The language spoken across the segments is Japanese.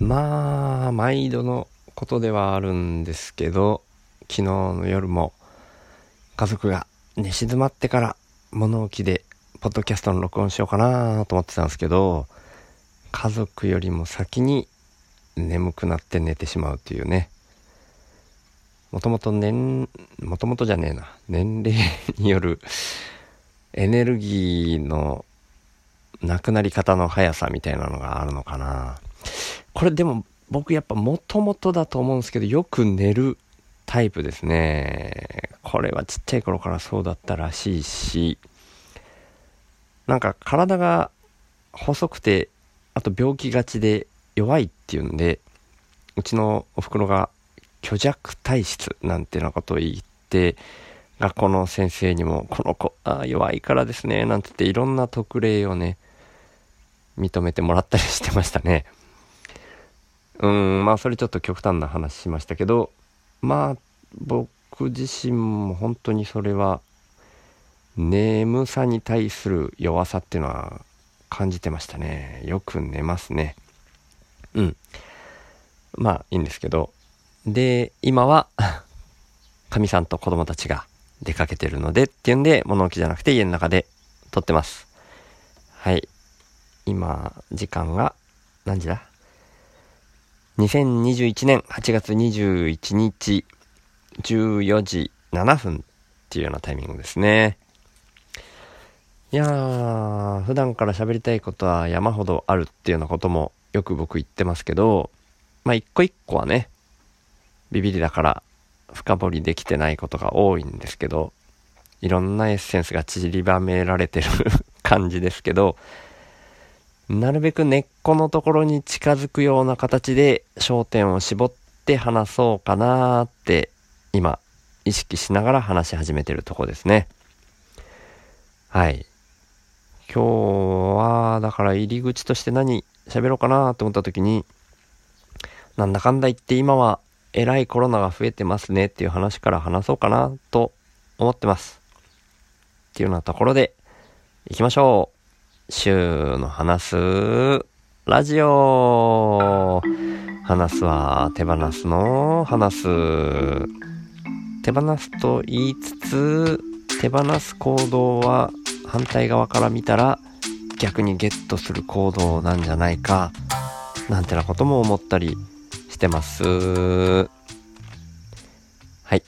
まあ、毎度のことではあるんですけど、昨日の夜も家族が寝静まってから物置でポッドキャストの録音しようかなと思ってたんですけど、家族よりも先に眠くなって寝てしまうというね。もともと年、もともとじゃねえな。年齢による エネルギーのなくなり方の速さみたいなのがあるのかな。これでも僕やっぱもともとだと思うんですけど、よく寝るタイプですね。これはちっちゃい頃からそうだったらしいし、なんか体が細くて、あと病気がちで弱いっていうんで、うちのお袋が虚弱体質なんてなことを言って、学校の先生にも、この子、あ弱いからですね、なんて言っていろんな特例をね、認めてもらったりしてましたね。うん、まあそれちょっと極端な話しましたけど、まあ僕自身も本当にそれは眠さに対する弱さっていうのは感じてましたね。よく寝ますね。うん。まあいいんですけど。で、今は、かみさんと子供たちが出かけてるのでっていうんで、物置じゃなくて家の中で撮ってます。はい。今、時間が何時だ？2021年8月21日14時7分っていうようなタイミングですね。いやー、普段から喋りたいことは山ほどあるっていうようなこともよく僕言ってますけど、まあ一個一個はね、ビビりだから深掘りできてないことが多いんですけど、いろんなエッセンスが散りばめられてる 感じですけど、なるべく根っこのところに近づくような形で焦点を絞って話そうかなーって今意識しながら話し始めてるとこですね。はい。今日はだから入り口として何喋ろうかなと思った時になんだかんだ言って今はえらいコロナが増えてますねっていう話から話そうかなと思ってます。っていうようなところで行きましょう。週の話すラジオ。話すは手放すの話す。手放すと言いつつ手放す行動は反対側から見たら逆にゲットする行動なんじゃないかなんてなことも思ったりしてます。はい。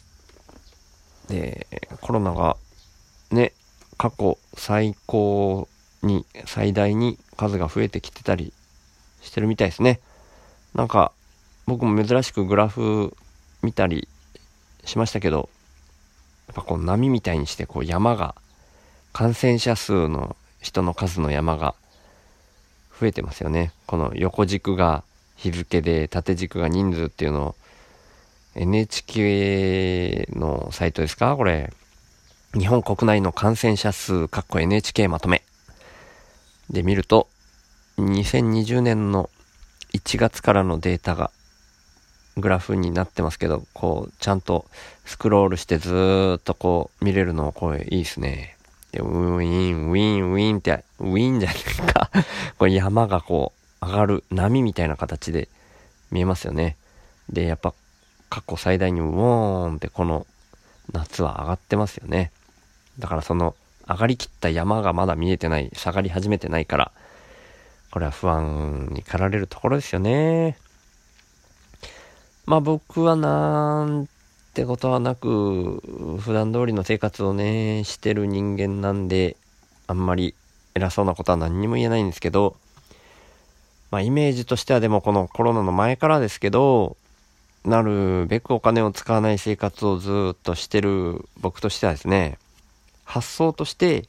でコロナがね過去最高に最大に数が増えてきてたりしてるみたいですね。なんか僕も珍しくグラフ見たりしましたけど、やっぱこう波みたいにしてこう山が、感染者数の人の数の山が増えてますよね。この横軸が日付で縦軸が人数っていうのを NHK のサイトですか？これ。日本国内の感染者数、かっこ NHK まとめ。で見ると、2020年の1月からのデータがグラフになってますけど、こう、ちゃんとスクロールしてずーっとこう見れるの、これいいですね。で、ウィン、ウィン、ウィンって、ウィンじゃないか これ山がこう上がる波みたいな形で見えますよね。で、やっぱ過去最大にウォーンってこの夏は上がってますよね。だからその上がりきった山がまだ見えてない、下がり始めてないから、これは不安に駆られるところですよね。まあ僕はなんてことはなく、普段通りの生活をね、してる人間なんで、あんまり偉そうなことは何にも言えないんですけど、まあイメージとしてはでもこのコロナの前からですけど、なるべくお金を使わない生活をずっとしてる僕としてはですね、発想として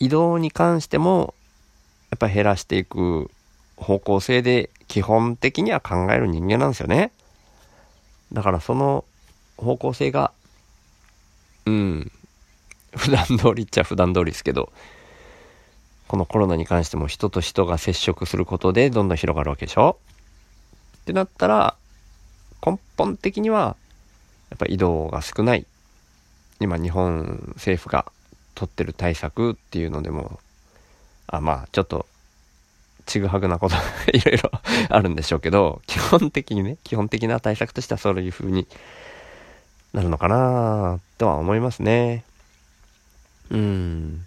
移動に関してもやっぱ減らしていく方向性で基本的には考える人間なんですよね。だからその方向性が、うん、普段通りっちゃ普段通りですけど、このコロナに関しても人と人が接触することでどんどん広がるわけでしょってなったら、根本的には、やっぱ移動が少ない。今日本政府が取ってる対策っていうのでもあまあちょっとちぐはぐなこと いろいろ あるんでしょうけど、基本的にね、基本的な対策としてはそういう風になるのかなとは思いますね。うん。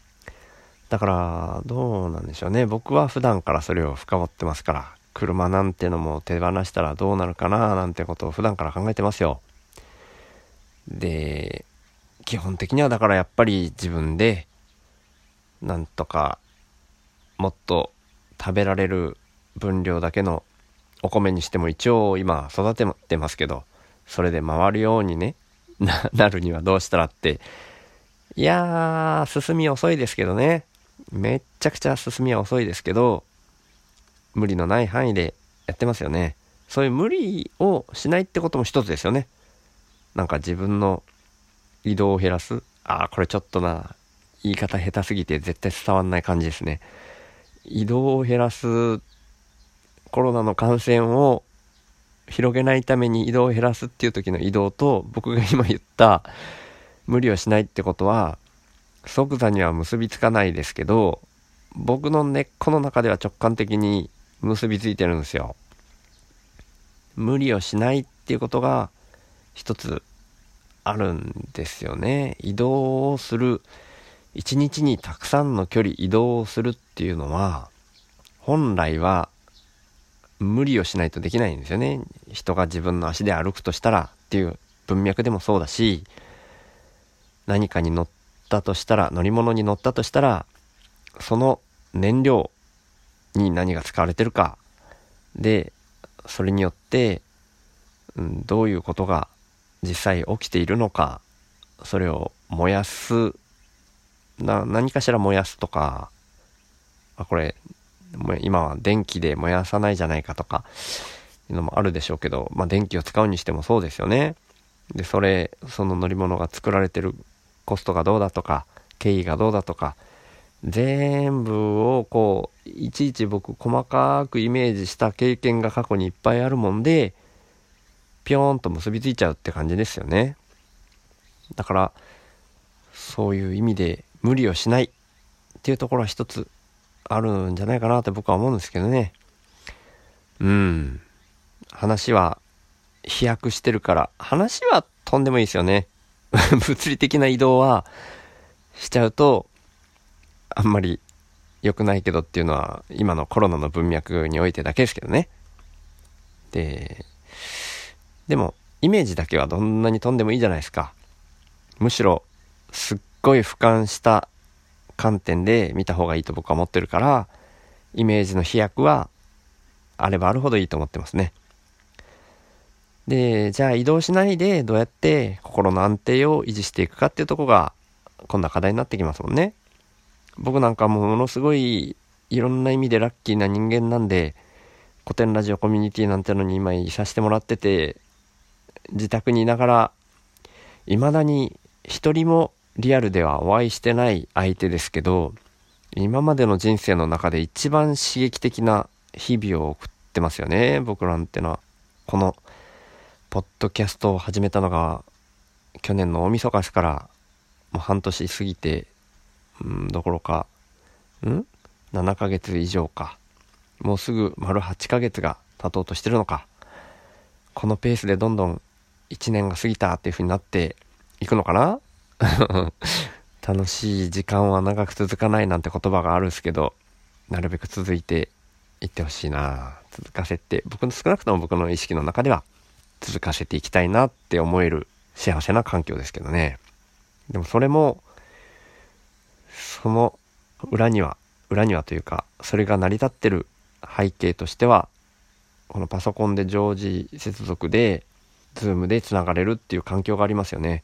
だから、どうなんでしょうね。僕は普段からそれを深掘ってますから、車なんてのも手放したらどうなるかななんてことを普段から考えてますよ。で、基本的にはだからやっぱり自分で、なんとか、もっと食べられる分量だけのお米にしても一応今育ててますけど、それで回るようにね、なるにはどうしたらって、いやー、進み遅いですけどね。めっちゃくちゃ進みは遅いですけど、無理のない範囲でやってますよね。そういう無理をしないってことも一つですよね。なんか自分の移動を減らす？ああ、これちょっとな、言い方下手すぎて絶対伝わんない感じですね。移動を減らす、コロナの感染を広げないために移動を減らすっていう時の移動と、僕が今言った無理をしないってことは、即座には結びつかないですけど、僕の根っこの中では直感的に結びついてるんですよ。無理をしないっていうことが一つあるんですよね。移動をする、一日にたくさんの距離移動をするっていうのは、本来は無理をしないとできないんですよね。人が自分の足で歩くとしたらっていう文脈でもそうだし、何かに乗ったとしたら、乗り物に乗ったとしたら、その燃料に何が使われてるか、で、それによって、うん、どういうことが実際起きているのか、それを燃やす、な、何かしら燃やすとか、あ、これ、今は電気で燃やさないじゃないかとか、いうのもあるでしょうけど、まあ電気を使うにしてもそうですよね。で、それ、その乗り物が作られてるコストがどうだとか、経緯がどうだとか、全部をこう、いちいち僕細かくイメージした経験が過去にいっぱいあるもんで、ぴょーんと結びついちゃうって感じですよね。だから、そういう意味で無理をしないっていうところは一つあるんじゃないかなって僕は思うんですけどね。うん。話は飛躍してるから、話はとんでもいいですよね。物理的な移動はしちゃうと、あんまり良くないけどっていうのは、今のコロナの文脈においてだけですけどね。で、でも、イメージだけはどんなに飛んでもいいじゃないですか。むしろ、すっごい俯瞰した観点で見た方がいいと僕は思ってるから、イメージの飛躍はあればあるほどいいと思ってますね。で、じゃあ移動しないでどうやって心の安定を維持していくかっていうとこが今度は課題になってきますもんね。僕なんかもものすごいいろんな意味でラッキーな人間なんで、古典ラジオコミュニティなんてのに今いさせてもらってて、自宅にいながら、未だに一人もリアルではお会いしてない相手ですけど、今までの人生の中で一番刺激的な日々を送ってますよね、僕なんてのは。この、ポッドキャストを始めたのが、去年の大晦日ですから、もう半年過ぎて、うん、どころか、うん ?7 ヶ月以上か。もうすぐ丸8ヶ月が経とうとしてるのか。このペースでどんどん1年が過ぎたっていう風になっていくのかな？楽しい時間は長く続かないなんて言葉があるんですけど、なるべく続いていってほしいな続かせて、僕の少なくとも僕の意識の中では続かせていきたいなって思える幸せな環境ですけどね。でもそれも、その裏には、裏にはというか、それが成り立ってる背景としては、このパソコンで常時接続で、ズームで繋がれるっていう環境がありますよね。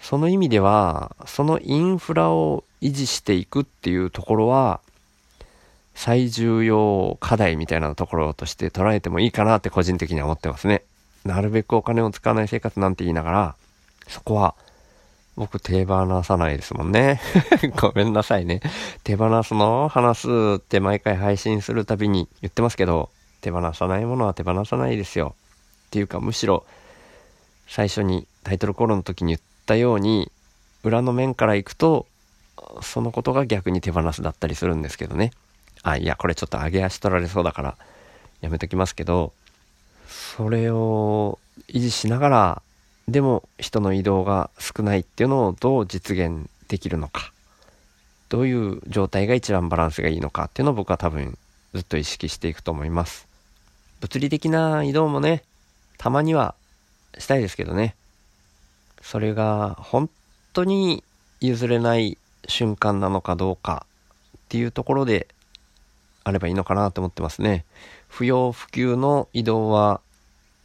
その意味では、そのインフラを維持していくっていうところは、最重要課題みたいなところとして捉えてもいいかなって個人的には思ってますね。なるべくお金を使わない生活なんて言いながら、そこは僕手放さないですもんね。ごめんなさいね。手放すの話すって毎回配信するたびに言ってますけど、手放さないものは手放さないですよ。っていうかむしろ最初にタイトルコールの時に言ったように裏の面から行くとそのことが逆に手放すだったりするんですけどね。あ、いや、これちょっと上げ足取られそうだから、やめときますけど、それを維持しながら、でも人の移動が少ないっていうのをどう実現できるのか。どういう状態が一番バランスがいいのかっていうのを僕は多分ずっと意識していくと思います。物理的な移動もね、たまにはしたいですけどね。それが本当に譲れない瞬間なのかどうかっていうところであればいいのかなと思ってますね。不要不急の移動は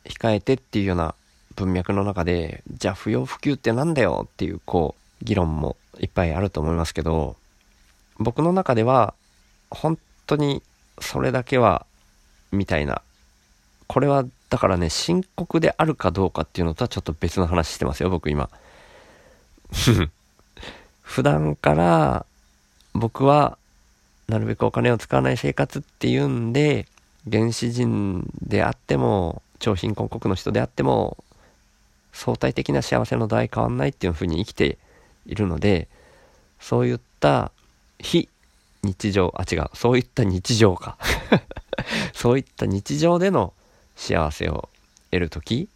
控えてっていうような文脈の中で、じゃあ不要不急ってなんだよっていうこう議論もいっぱいあると思いますけど、僕の中では本当にそれだけはみたいなこれはだからね深刻であるかどうかっていうのとはちょっと別の話してますよ僕今 普段から僕はなるべくお金を使わない生活っていうんで原始人であっても超貧困国の人であっても相対的な幸せの度合い変わんないっていうふうに生きているのでそういった非日常、あ、違う、そういった日常か。そういった日常での幸せを得るとき、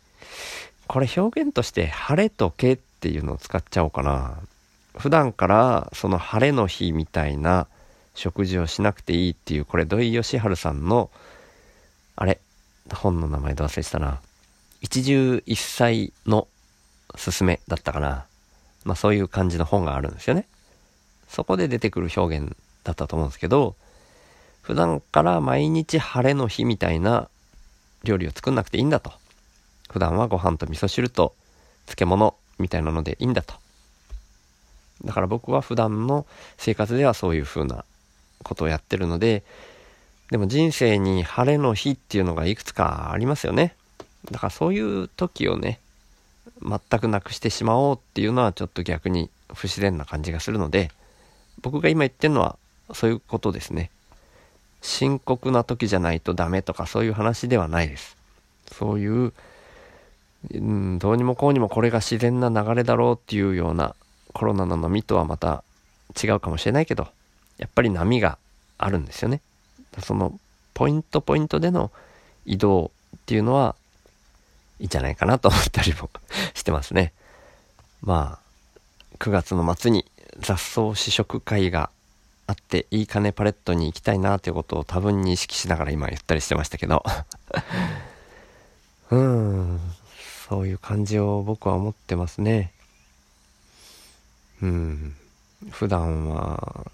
これ表現として晴れとけっていうのを使っちゃおうかな。普段からその晴れの日みたいな食事をしなくていいっていう、これ土井善晴さんの、あれ、本の名前ど忘れしたな。一汁一菜のすすめだったかな。まあそういう感じの本があるんですよね。そこで出てくる表現だったと思うんですけど、普段から毎日晴れの日みたいな料理を作んなくていいんだと。普段はご飯と味噌汁と漬物みたいなのでいいんだと。だから僕は普段の生活ではそういう風なことをやってるので、でも人生に晴れの日っていうのがいくつかありますよね。だからそういう時をね、全くなくしてしまおうっていうのはちょっと逆に不自然な感じがするので、僕が今言ってるのはそういうことですね。深刻な時じゃないとダメとかそういう話ではないです。そういう、うん、どうにもこうにもこれが自然な流れだろうっていうようなコロナの波とはまた違うかもしれないけど、やっぱり波があるんですよね。そのポイントポイントでの移動っていうのはいいんじゃないかなと思ったりもしてますね。まあ、9月の末に雑草試食会があっていいかねパレットに行きたいなということを多分に意識しながら今言ったりしてましたけど。うんそういう感じを僕は思ってますね。うん普段は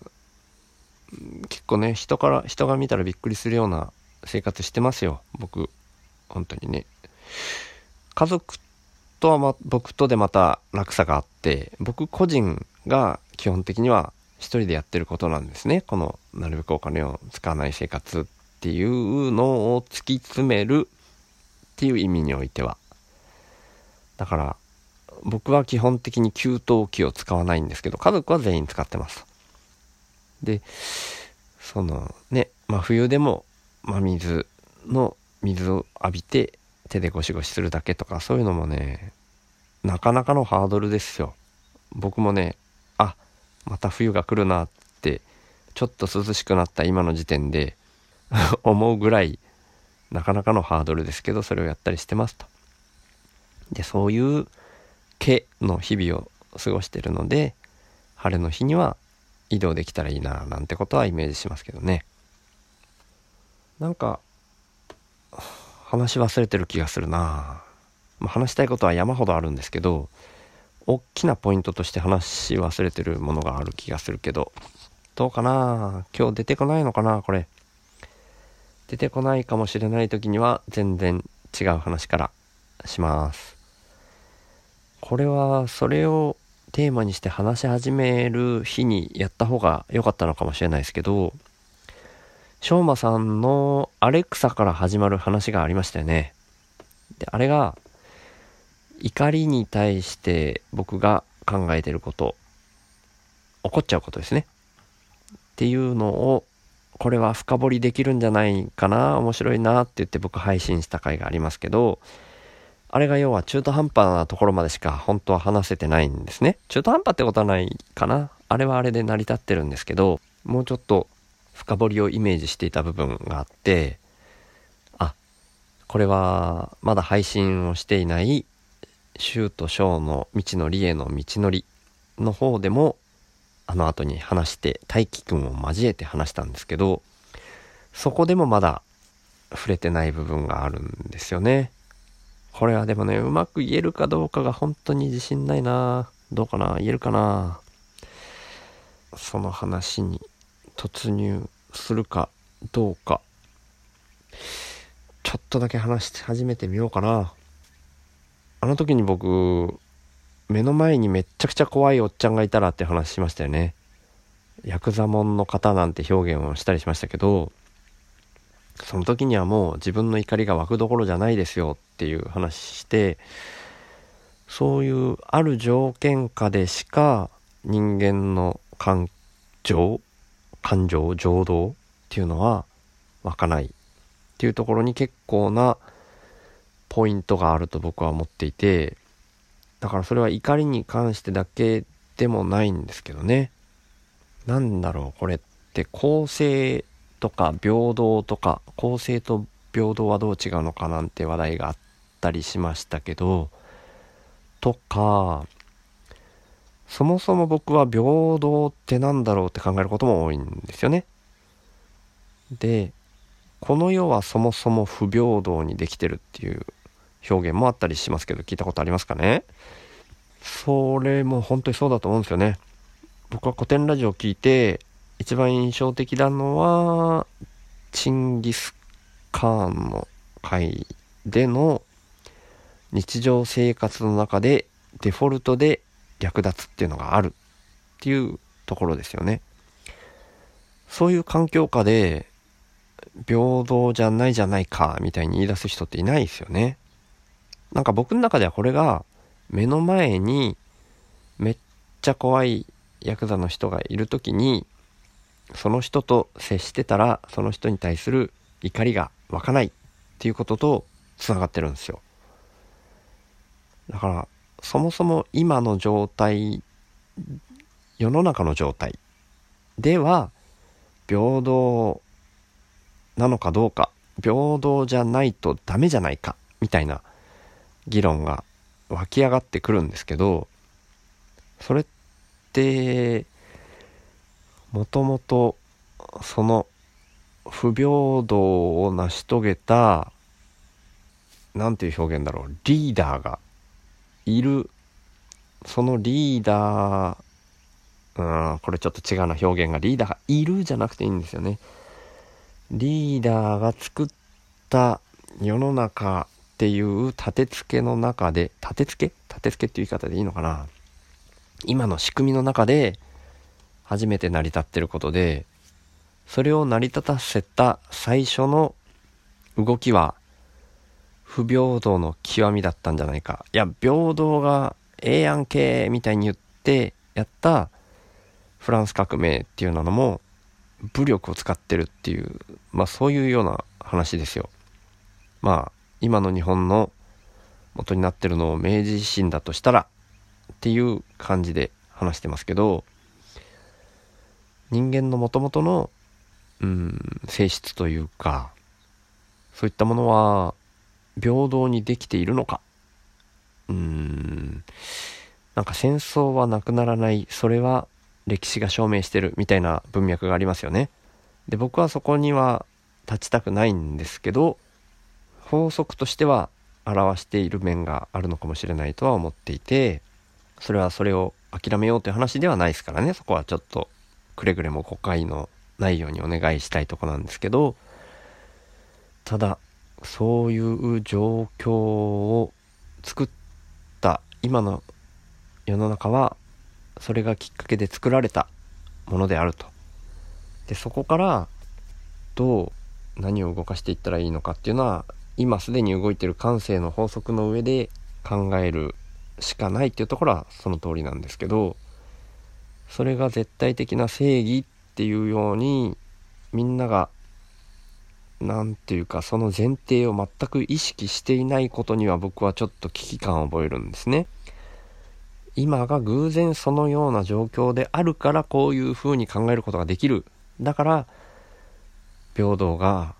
結構ね人から人が見たらびっくりするような生活してますよ。僕本当にね。家族とは、ま、僕とでまた落差があって僕個人が基本的には一人でやってることなんですね。このなるべくお金を使わない生活っていうのを突き詰めるっていう意味においては。だから僕は基本的に給湯器を使わないんですけど家族は全員使ってます。で、そのね、まあ、冬でも真水の水を浴びて手でゴシゴシするだけとかそういうのもね、なかなかのハードルですよ。僕もね、また冬が来るなってちょっと涼しくなった今の時点で 思うぐらいなかなかのハードルですけどそれをやったりしてますと。でそういう毛の日々を過ごしてるので晴れの日には移動できたらいいななんてことはイメージしますけどね。なんか話忘れてる気がするな、まあ、話したいことは山ほどあるんですけど大きなポイントとして話し忘れてるものがある気がするけど、どうかな？今日出てこないのかな？これ。出てこないかもしれない時には全然違う話からします。これはそれをテーマにして話し始める日にやった方が良かったのかもしれないですけど、しょうまさんのアレクサから始まる話がありましたよね。で、あれが怒りに対して僕が考えてること、怒っちゃうことですね。っていうのを、これは深掘りできるんじゃないかな、面白いなって言って僕配信した回がありますけど、あれが要は中途半端なところまでしか本当は話せてないんですね。中途半端ってことはないかな。あれはあれで成り立ってるんですけど、もうちょっと深掘りをイメージしていた部分があってあこれはまだ配信をしていないシューとショーの道のりへの道のりの方でもあの後に話して大輝くんを交えて話したんですけどそこでもまだ触れてない部分があるんですよね。これはでもねうまく言えるかどうかが本当に自信ないな。どうかな？言えるかな？その話に突入するかどうか。ちょっとだけ話し始めてみようかな。あの時に僕目の前にめっちゃくちゃ怖いおっちゃんがいたらって話しましたよね。ヤクザモンの方なんて表現をしたりしましたけどその時にはもう自分の怒りが湧くどころじゃないですよっていう話してそういうある条件下でしか人間の感情感情情動っていうのは湧かないっていうところに結構なポイントがあると僕は思っていてだからそれは怒りに関してだけでもないんですけどね何だろうこれって公正とか平等とか公正と平等はどう違うのかなんて話題があったりしましたけどとかそもそも僕は平等って何だろうって考えることも多いんですよね。でこの世はそもそも不平等にできてるっていう表現もあったりしますけど聞いたことありますかね？それも本当にそうだと思うんですよね。僕は古典ラジオを聞いて一番印象的なのはチンギス・カーンの回での日常生活の中でデフォルトで略奪っていうのがあるっていうところですよね。そういう環境下で平等じゃないじゃないかみたいに言い出す人っていないですよね。なんか僕の中ではこれが目の前にめっちゃ怖いヤクザの人がいる時にその人と接してたらその人に対する怒りが湧かないっていうこととつながってるんですよ。だからそもそも今の状態世の中の状態では平等なのかどうか平等じゃないとダメじゃないかみたいな議論が湧き上がってくるんですけどそれってもともとその不平等を成し遂げた何ていう表現だろうリーダーがいる。そのリーダーうんこれちょっと違うな表現が。リーダーがいるじゃなくていいんですよね。リーダーが作った世の中っていう立て付けの中で立て付け？立て付けっていう言い方でいいのかな？今の仕組みの中で初めて成り立ってることでそれを成り立たせた最初の動きは不平等の極みだったんじゃないか。いや、平等がええやんけみたいに言ってやったフランス革命っていうのも武力を使ってるっていう、まあそういうような話ですよ。まあ今の日本の元になってるのを明治維新だとしたらっていう感じで話してますけど人間のもともとのうん性質というかそういったものは平等にできているのか。うん。なんか戦争はなくならない。それは歴史が証明してるみたいな文脈がありますよね。で僕はそこには立ちたくないんですけど法則としては表している面があるのかもしれないとは思っていてそれはそれを諦めようという話ではないですからねそこはちょっとくれぐれも誤解のないようにお願いしたいとこなんですけどただそういう状況を作った今の世の中はそれがきっかけで作られたものであると。でそこからどう何を動かしていったらいいのかっていうのは今すでに動いてる感性の法則の上で考えるしかないっていうところはその通りなんですけどそれが絶対的な正義っていうようにみんなが何ていうかその前提を全く意識していないことには僕はちょっと危機感を覚えるんですね。今が偶然そのような状況であるからこういうふうに考えることができる。だから平等が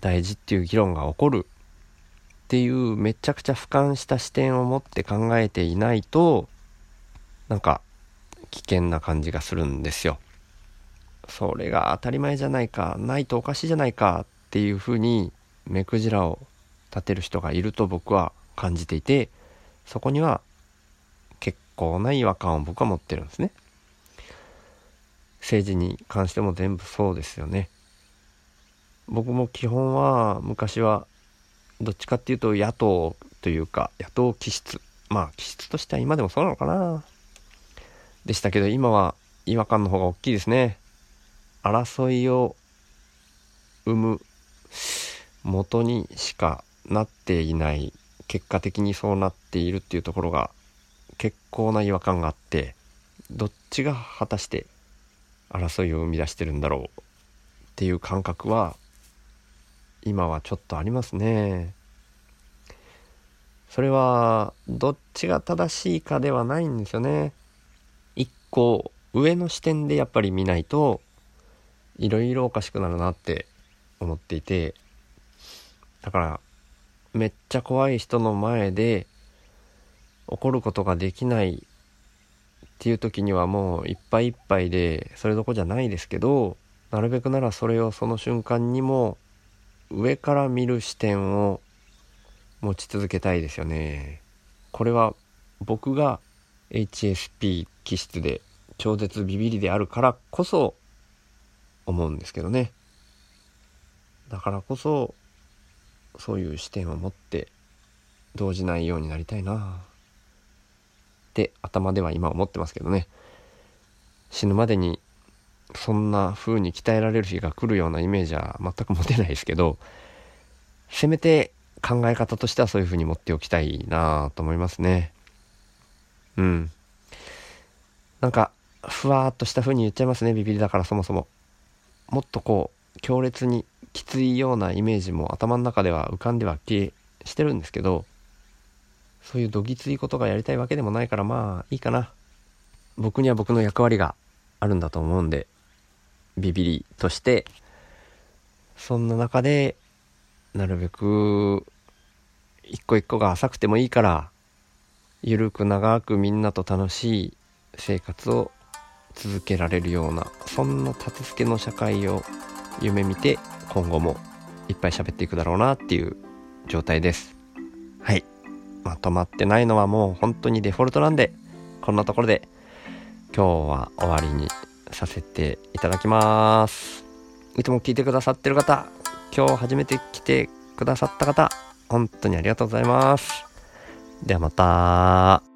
大事っていう議論が起こるっていうめちゃくちゃ俯瞰した視点を持って考えていないとなんか危険な感じがするんですよ。それが当たり前じゃないかないとおかしいじゃないかっていうふうに目くじらを立てる人がいると僕は感じていてそこには結構な違和感を僕は持ってるんですね。政治に関しても全部そうですよね。僕も基本は昔はどっちかっていうと野党というか野党気質。まあ気質としては今でもそうなのかな。でしたけど今は違和感の方が大きいですね。争いを生む元にしかなっていない結果的にそうなっているっていうところが結構な違和感があってどっちが果たして争いを生み出してるんだろうっていう感覚は今はちょっとありますね。それはどっちが正しいかではないんですよね。一個上の視点でやっぱり見ないといろいろおかしくなるなって思っていてだからめっちゃ怖い人の前で怒ることができないっていう時にはもういっぱいいっぱいでそれどこじゃないですけどなるべくならそれをその瞬間にも上から見る視点を持ち続けたいですよね。これは僕が HSP 気質で超絶ビビりであるからこそ思うんですけどね。だからこそそういう視点を持って動じないようになりたいなって頭では今思ってますけどね。死ぬまでにそんな風に鍛えられる日が来るようなイメージは全く持てないですけど、せめて考え方としてはそういう風に持っておきたいなと思いますね。うん。なんか、ふわーっとした風に言っちゃいますね、ビビりだからそもそも。もっとこう、強烈にきついようなイメージも頭の中では浮かんでは消えしてるんですけど、そういうどぎついことがやりたいわけでもないからまあいいかな。僕には僕の役割があるんだと思うんで、ビビりとしてそんな中でなるべく一個一個が浅くてもいいからゆるく長くみんなと楽しい生活を続けられるようなそんな立て付けの社会を夢見て今後もいっぱい喋っていくだろうなっていう状態です。はい。まとまってないのはもう本当にデフォルトなんでこんなところで今日は終わりにさせていただきます。いつも聞いてくださってる方、今日初めて来てくださった方、本当にありがとうございます。ではまた。